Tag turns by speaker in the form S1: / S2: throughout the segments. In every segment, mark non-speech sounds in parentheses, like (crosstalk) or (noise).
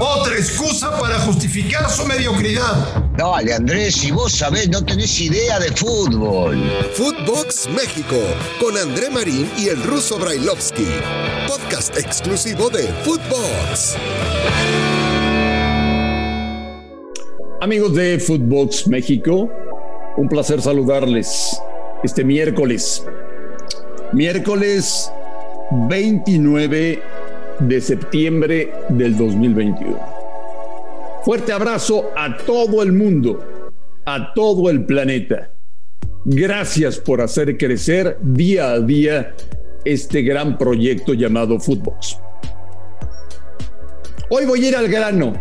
S1: Otra excusa para justificar su mediocridad.
S2: Dale, Andrés, si vos sabés, no tenés idea de fútbol.
S3: Footbox México, con André Marín y el ruso Brailovsky. Podcast exclusivo de Footbox.
S4: Amigos de Footbox México, un placer saludarles este miércoles. Miércoles 29 de septiembre del 2021. Fuerte abrazo a todo el mundo, a todo el planeta. Gracias por hacer crecer día a día este gran proyecto llamado Footbox. Hoy voy a ir al grano.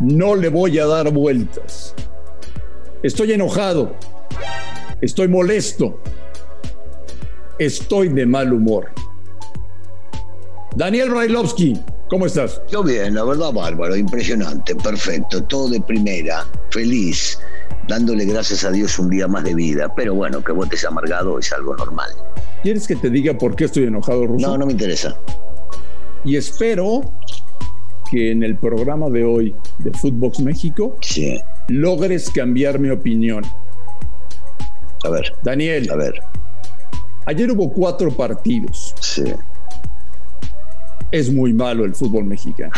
S4: No le voy a dar vueltas. Estoy enojado. Estoy molesto. Estoy de mal humor. Daniel Brailovsky, ¿cómo estás?
S2: Yo bien, la verdad, bárbaro, impresionante, perfecto, todo de primera, feliz, dándole gracias a Dios un día más de vida. Pero bueno, que votes amargado es algo normal.
S4: ¿Quieres que te diga por qué estoy enojado, Ruso?
S2: No, no me interesa.
S4: Y espero que en el programa de hoy de Footbox México
S2: Sí.
S4: logres cambiar mi opinión.
S2: A ver.
S4: Daniel,
S2: A ver.
S4: ayer hubo cuatro partidos.
S2: Sí.
S4: Es muy malo el fútbol mexicano.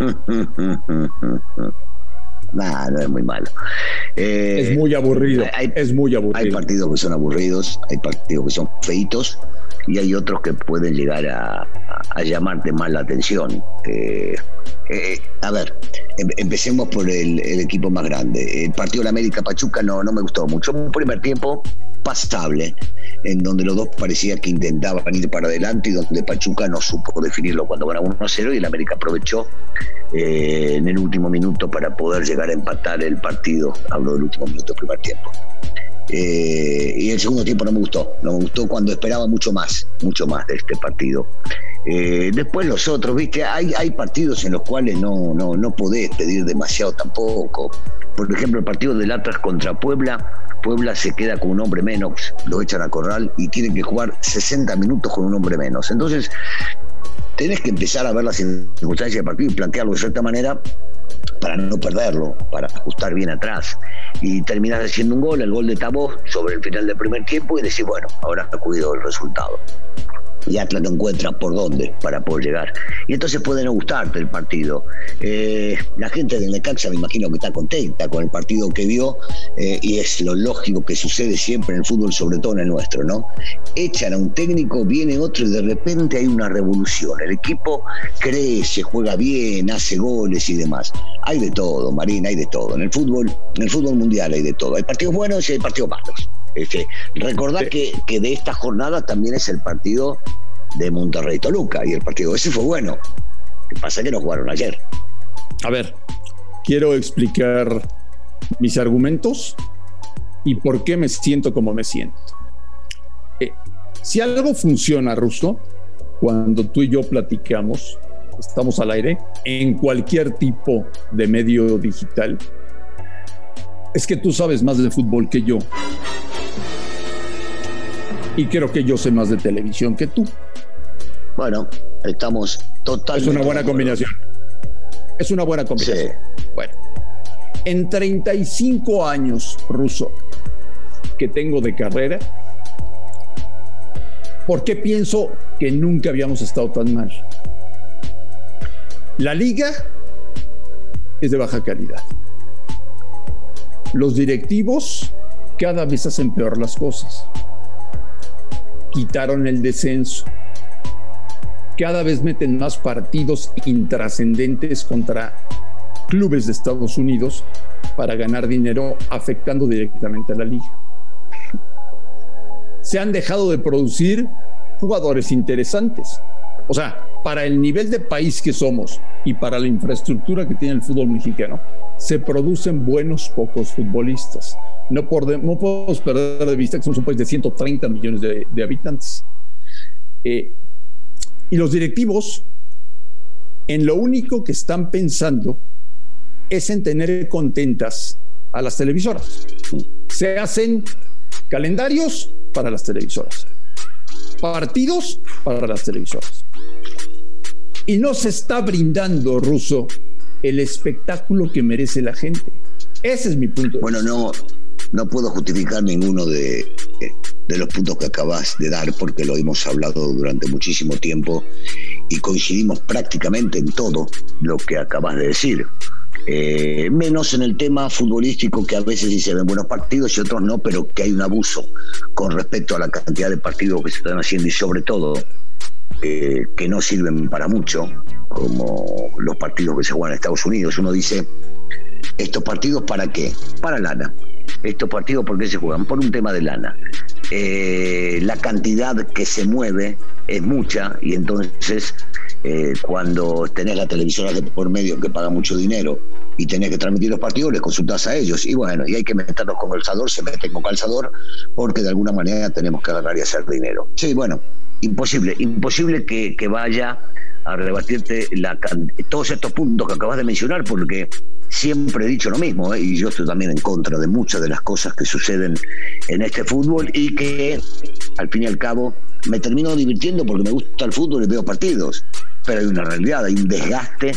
S4: (laughs)
S2: No es muy malo. Eh,
S4: Es muy aburrido.
S2: hay-
S4: es muy
S2: Hay
S4: aburrido.
S2: partidos que son aburridos, hay partidos que son feitos y hay otros que pueden llegar a, llamarte más la atención. Eh, eh, a ver, em- empecemos por el, equipo más grande. El partido de la América Pachuca no, no me gustó mucho. Un primer tiempo pasable, en donde los dos parecía que intentaban ir para adelante y donde Pachuca no supo definirlo cuando ganaba 1-0 y el América aprovechó eh, en el último minuto para poder llegar a empatar el partido. Hablo del último minuto del primer tiempo. Eh, y el segundo tiempo no me gustó, no me gustó cuando esperaba mucho más, mucho más de este partido. Eh, después los otros, viste, hay, hay partidos en los cuales no, no, no podés pedir demasiado tampoco. Por ejemplo, el partido del Atlas contra Puebla, Puebla se queda con un hombre menos, lo echan a corral y tienen que jugar 60 minutos con un hombre menos. Entonces, tenés que empezar a ver las circunstancias del partido y plantearlo de cierta manera para no perderlo, para ajustar bien atrás. Y terminás haciendo un gol, el gol de Tabó sobre el final del primer tiempo y decís, bueno, ahora cuido el resultado. Y Atlas no encuentra por dónde para poder llegar. Y entonces puede no gustarte el partido. Eh, la gente del Necaxa me imagino que está contenta con el partido que vio eh, y es lo lógico que sucede siempre en el fútbol, sobre todo en el nuestro, ¿no? Echan a un técnico, viene otro y de repente hay una revolución. El equipo crece, juega bien, hace goles y demás. Hay de todo, Marín, hay de todo. En el fútbol, en el fútbol mundial hay de todo. Hay partidos buenos y hay partidos malos. Este, recordad que, que de esta jornada también es el partido de Monterrey Toluca y el partido ese fue bueno. Lo que pasa es que no jugaron ayer.
S4: A ver, quiero explicar mis argumentos y por qué me siento como me siento. Eh, si algo funciona, Rusto, cuando tú y yo platicamos, estamos al aire, en cualquier tipo de medio digital, es que tú sabes más de fútbol que yo. Y creo que yo sé más de televisión que tú.
S2: Bueno, estamos totalmente.
S4: Es una buena combinación. Es una buena combinación. Bueno, en 35 años, Ruso, que tengo de carrera, ¿por qué pienso que nunca habíamos estado tan mal? La liga es de baja calidad. Los directivos cada vez hacen peor las cosas. Quitaron el descenso cada vez meten más partidos intrascendentes contra clubes de Estados Unidos para ganar dinero afectando directamente a la liga. Se han dejado de producir jugadores interesantes. O sea, para el nivel de país que somos y para la infraestructura que tiene el fútbol mexicano, se producen buenos pocos futbolistas. No, podemos perder de vista que somos un país de 130 millones de, de habitantes. Eh, y los directivos, en lo único que están pensando es en tener contentas a las televisoras. Se hacen calendarios para las televisoras, partidos para las televisoras. Y no se está brindando, Ruso, el espectáculo que merece la gente. Ese es mi punto.
S2: Bueno, no, no puedo justificar ninguno de, de los puntos que acabas de dar porque lo hemos hablado durante muchísimo tiempo y coincidimos prácticamente en todo lo que acabas de decir. Eh, menos en el tema futbolístico que a veces sí se ven buenos partidos y otros no, pero que hay un abuso con respecto a la cantidad de partidos que se están haciendo y sobre todo eh, que no sirven para mucho, como los partidos que se juegan en Estados Unidos. Uno dice, ¿estos partidos para qué? Para lana. Estos partidos, ¿por qué se juegan? Por un tema de lana. Eh, la cantidad que se mueve es mucha y entonces eh, cuando tenés la televisora de por medio que paga mucho dinero y tenés que transmitir los partidos, les consultás a ellos. Y bueno, y hay que meterlos con calzador, se meten con calzador, porque de alguna manera tenemos que agarrar y hacer dinero. Sí, bueno, imposible, imposible que, que vaya a rebatirte la, todos estos puntos que acabas de mencionar, porque siempre he dicho lo mismo, ¿eh? y yo estoy también en contra de muchas de las cosas que suceden en este fútbol y que al fin y al cabo me termino divirtiendo porque me gusta el fútbol y veo partidos, pero hay una realidad, hay un desgaste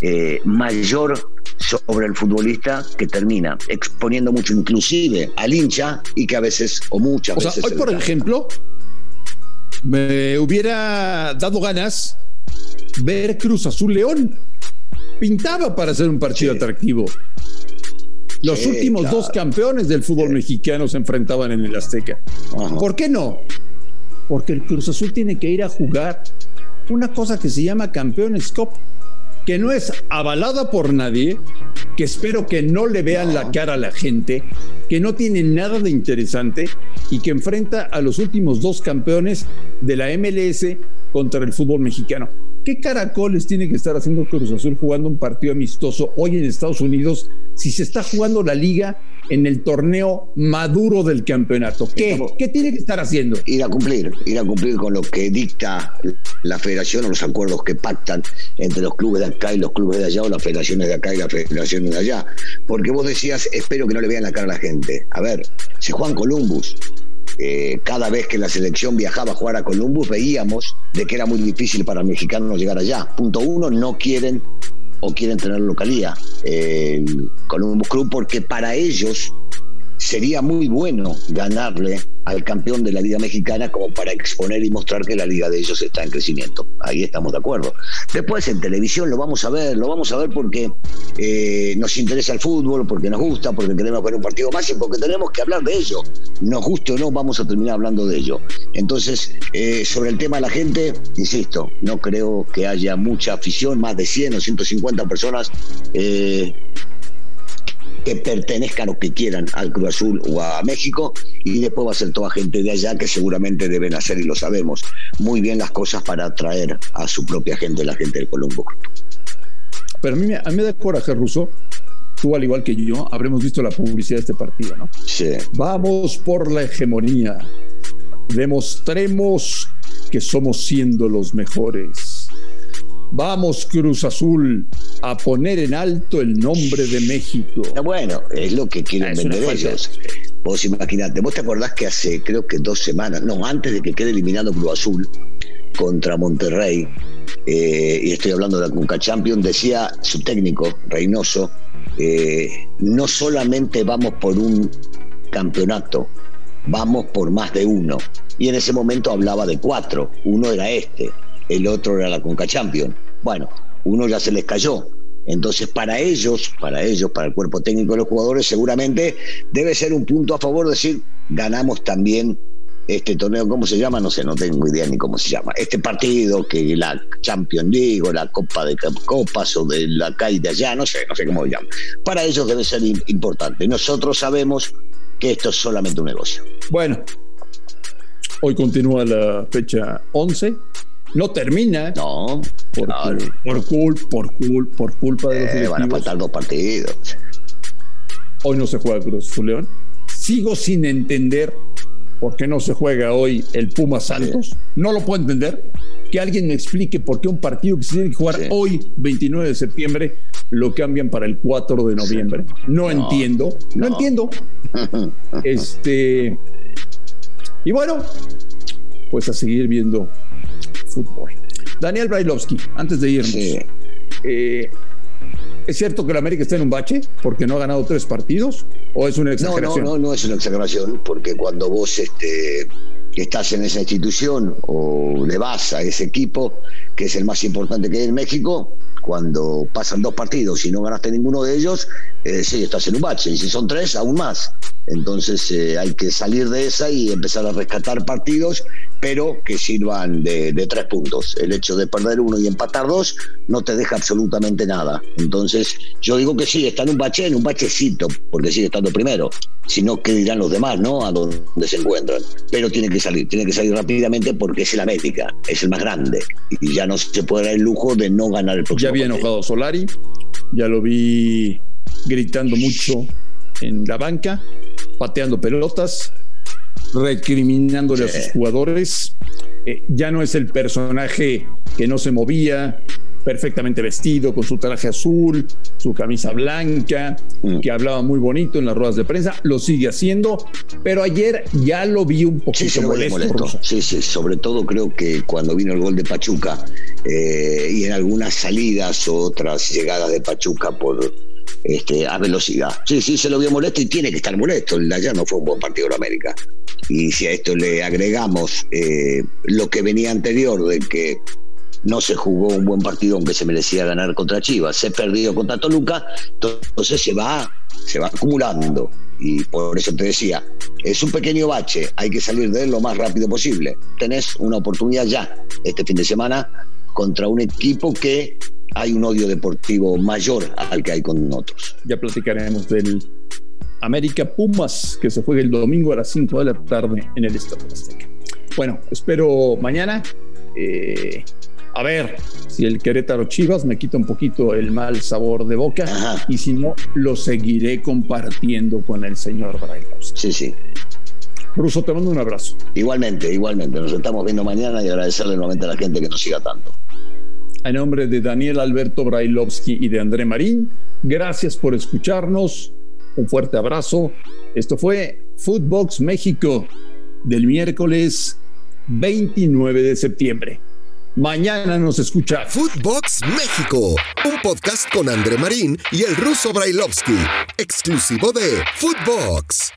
S2: eh, mayor sobre el futbolista que termina exponiendo mucho inclusive al hincha y que a veces o muchas
S4: o
S2: veces...
S4: Sea, hoy, por ejemplo, me hubiera dado ganas ver Cruz Azul León. Pintaba para ser un partido sí. atractivo. Los sí, últimos claro. dos campeones del fútbol sí. mexicano se enfrentaban en el Azteca. Ajá. ¿Por qué no? Porque el Cruz Azul tiene que ir a jugar una cosa que se llama Campeones Cup, que no es avalada por nadie, que espero que no le vean la cara a la gente, que no tiene nada de interesante y que enfrenta a los últimos dos campeones de la MLS contra el fútbol mexicano. ¿Qué caracoles tiene que estar haciendo Cruz Azul jugando un partido amistoso hoy en Estados Unidos si se está jugando la liga en el torneo maduro del campeonato? ¿Qué? ¿Qué tiene que estar haciendo?
S2: Ir a cumplir, ir a cumplir con lo que dicta la federación o los acuerdos que pactan entre los clubes de acá y los clubes de allá o las federaciones de acá y las federaciones de allá. Porque vos decías, espero que no le vean la cara a la gente. A ver, se Juan Columbus, eh, cada vez que la selección viajaba a jugar a Columbus veíamos de que era muy difícil para mexicanos llegar allá. Punto uno, no quieren o quieren tener localía eh, Columbus Club porque para ellos sería muy bueno ganarle al campeón de la Liga Mexicana como para exponer y mostrar que la liga de ellos está en crecimiento. Ahí estamos de acuerdo. Después en televisión lo vamos a ver, lo vamos a ver porque eh, nos interesa el fútbol, porque nos gusta, porque queremos ver un partido más y porque tenemos que hablar de ello. Nos guste o no, vamos a terminar hablando de ello. Entonces, eh, sobre el tema de la gente, insisto, no creo que haya mucha afición, más de 100 o 150 personas. Eh, que pertenezcan o que quieran al Cruz Azul o a México y después va a ser toda gente de allá que seguramente deben hacer y lo sabemos muy bien las cosas para atraer a su propia gente, la gente del Colombo.
S4: Pero a mí, a mí me da coraje, Ruso. Tú, al igual que yo, habremos visto la publicidad de este partido, ¿no?
S2: Sí.
S4: Vamos por la hegemonía. Demostremos que somos siendo los mejores. Vamos, Cruz Azul, a poner en alto el nombre de México.
S2: Bueno, es lo que quieren ah, vender ellos. Vos imaginate, vos te acordás que hace creo que dos semanas, no, antes de que quede eliminado Cruz Azul contra Monterrey, eh, y estoy hablando de la Cunca Champion, decía su técnico, Reynoso, eh, no solamente vamos por un campeonato, vamos por más de uno. Y en ese momento hablaba de cuatro, uno era este el otro era la Conca Champion. Bueno, uno ya se les cayó. Entonces, para ellos, para ellos, para el cuerpo técnico de los jugadores, seguramente debe ser un punto a favor decir, ganamos también este torneo, ¿cómo se llama? No sé, no tengo idea ni cómo se llama. Este partido, que la Champions League o la Copa de Copas o de la CAI de allá, no sé, no sé cómo se llama. Para ellos debe ser importante. Nosotros sabemos que esto es solamente un negocio.
S4: Bueno, hoy continúa la fecha 11 no termina.
S2: No,
S4: por, por, cul, por, cul, por culpa de los
S2: eh, Van a faltar dos partidos.
S4: Hoy no se juega Cruz Azul León. Sigo sin entender por qué no se juega hoy el Puma Santos. Sí. No lo puedo entender. Que alguien me explique por qué un partido que se tiene que jugar sí. hoy, 29 de septiembre, lo cambian para el 4 de noviembre. No, no entiendo. No, no entiendo. (laughs) este. Y bueno, pues a seguir viendo fútbol. Daniel Brailovsky, antes de irnos. Eh, ¿Es cierto que el América está en un bache porque no ha ganado tres partidos? ¿O es una exageración?
S2: No, no, no, no es una exageración, porque cuando vos este, estás en esa institución o le vas a ese equipo, que es el más importante que hay en México, cuando pasan dos partidos y no ganaste ninguno de ellos, eh, sí, estás en un bache. Y si son tres, aún más. Entonces eh, hay que salir de esa y empezar a rescatar partidos, pero que sirvan de, tres puntos. El hecho de perder uno y empatar dos no te deja absolutamente nada. Entonces yo digo que sí, está en un bache, en un bachecito, porque sigue estando primero. Si no, ¿qué dirán los demás, no? A dónde se encuentran. Pero tiene que salir, tiene que salir rápidamente porque es el América, es el más grande. Y ya no se puede dar el lujo de no ganar el próximo.
S4: Ya había enojado Solari, ya lo vi gritando mucho en la banca pateando pelotas, recriminándole a sus jugadores. Eh, ya no es el personaje que no se movía, perfectamente vestido, con su traje azul, su camisa blanca, mm. que hablaba muy bonito en las ruedas de prensa, lo sigue haciendo, pero ayer ya lo vi un poquito molesto.
S2: Sí, sí, sobre todo creo que cuando vino el gol de Pachuca eh, y en algunas salidas o otras llegadas de Pachuca por este, a velocidad. Sí, sí, se lo vio molesto y tiene que estar molesto. El de ayer no fue un buen partido de América. Y si a esto le agregamos eh, lo que venía anterior, de que no se jugó un buen partido aunque se merecía ganar contra Chivas, se perdió contra Toluca, entonces se va, se va acumulando. Y por eso te decía, es un pequeño bache, hay que salir de él lo más rápido posible. Tenés una oportunidad ya este fin de semana contra un equipo que hay un odio deportivo mayor al que hay con otros.
S4: Ya platicaremos del América Pumas, que se juega el domingo a las 5 de la tarde en el Estadio Azteca. Bueno, espero mañana. Eh, a ver si el Querétaro Chivas me quita un poquito el mal sabor de boca y si no, lo seguiré compartiendo con el señor Brailos.
S2: Sí, sí.
S4: Ruso, te mando un abrazo.
S2: Igualmente, igualmente. Nos estamos viendo mañana y agradecerle nuevamente a la gente que nos siga tanto.
S4: A nombre de Daniel Alberto Brailovsky y de André Marín, gracias por escucharnos. Un fuerte abrazo. Esto fue Footbox México del miércoles 29 de septiembre. Mañana nos escucha
S3: Footbox México, un podcast con André Marín y el ruso Brailovsky, exclusivo de Footbox.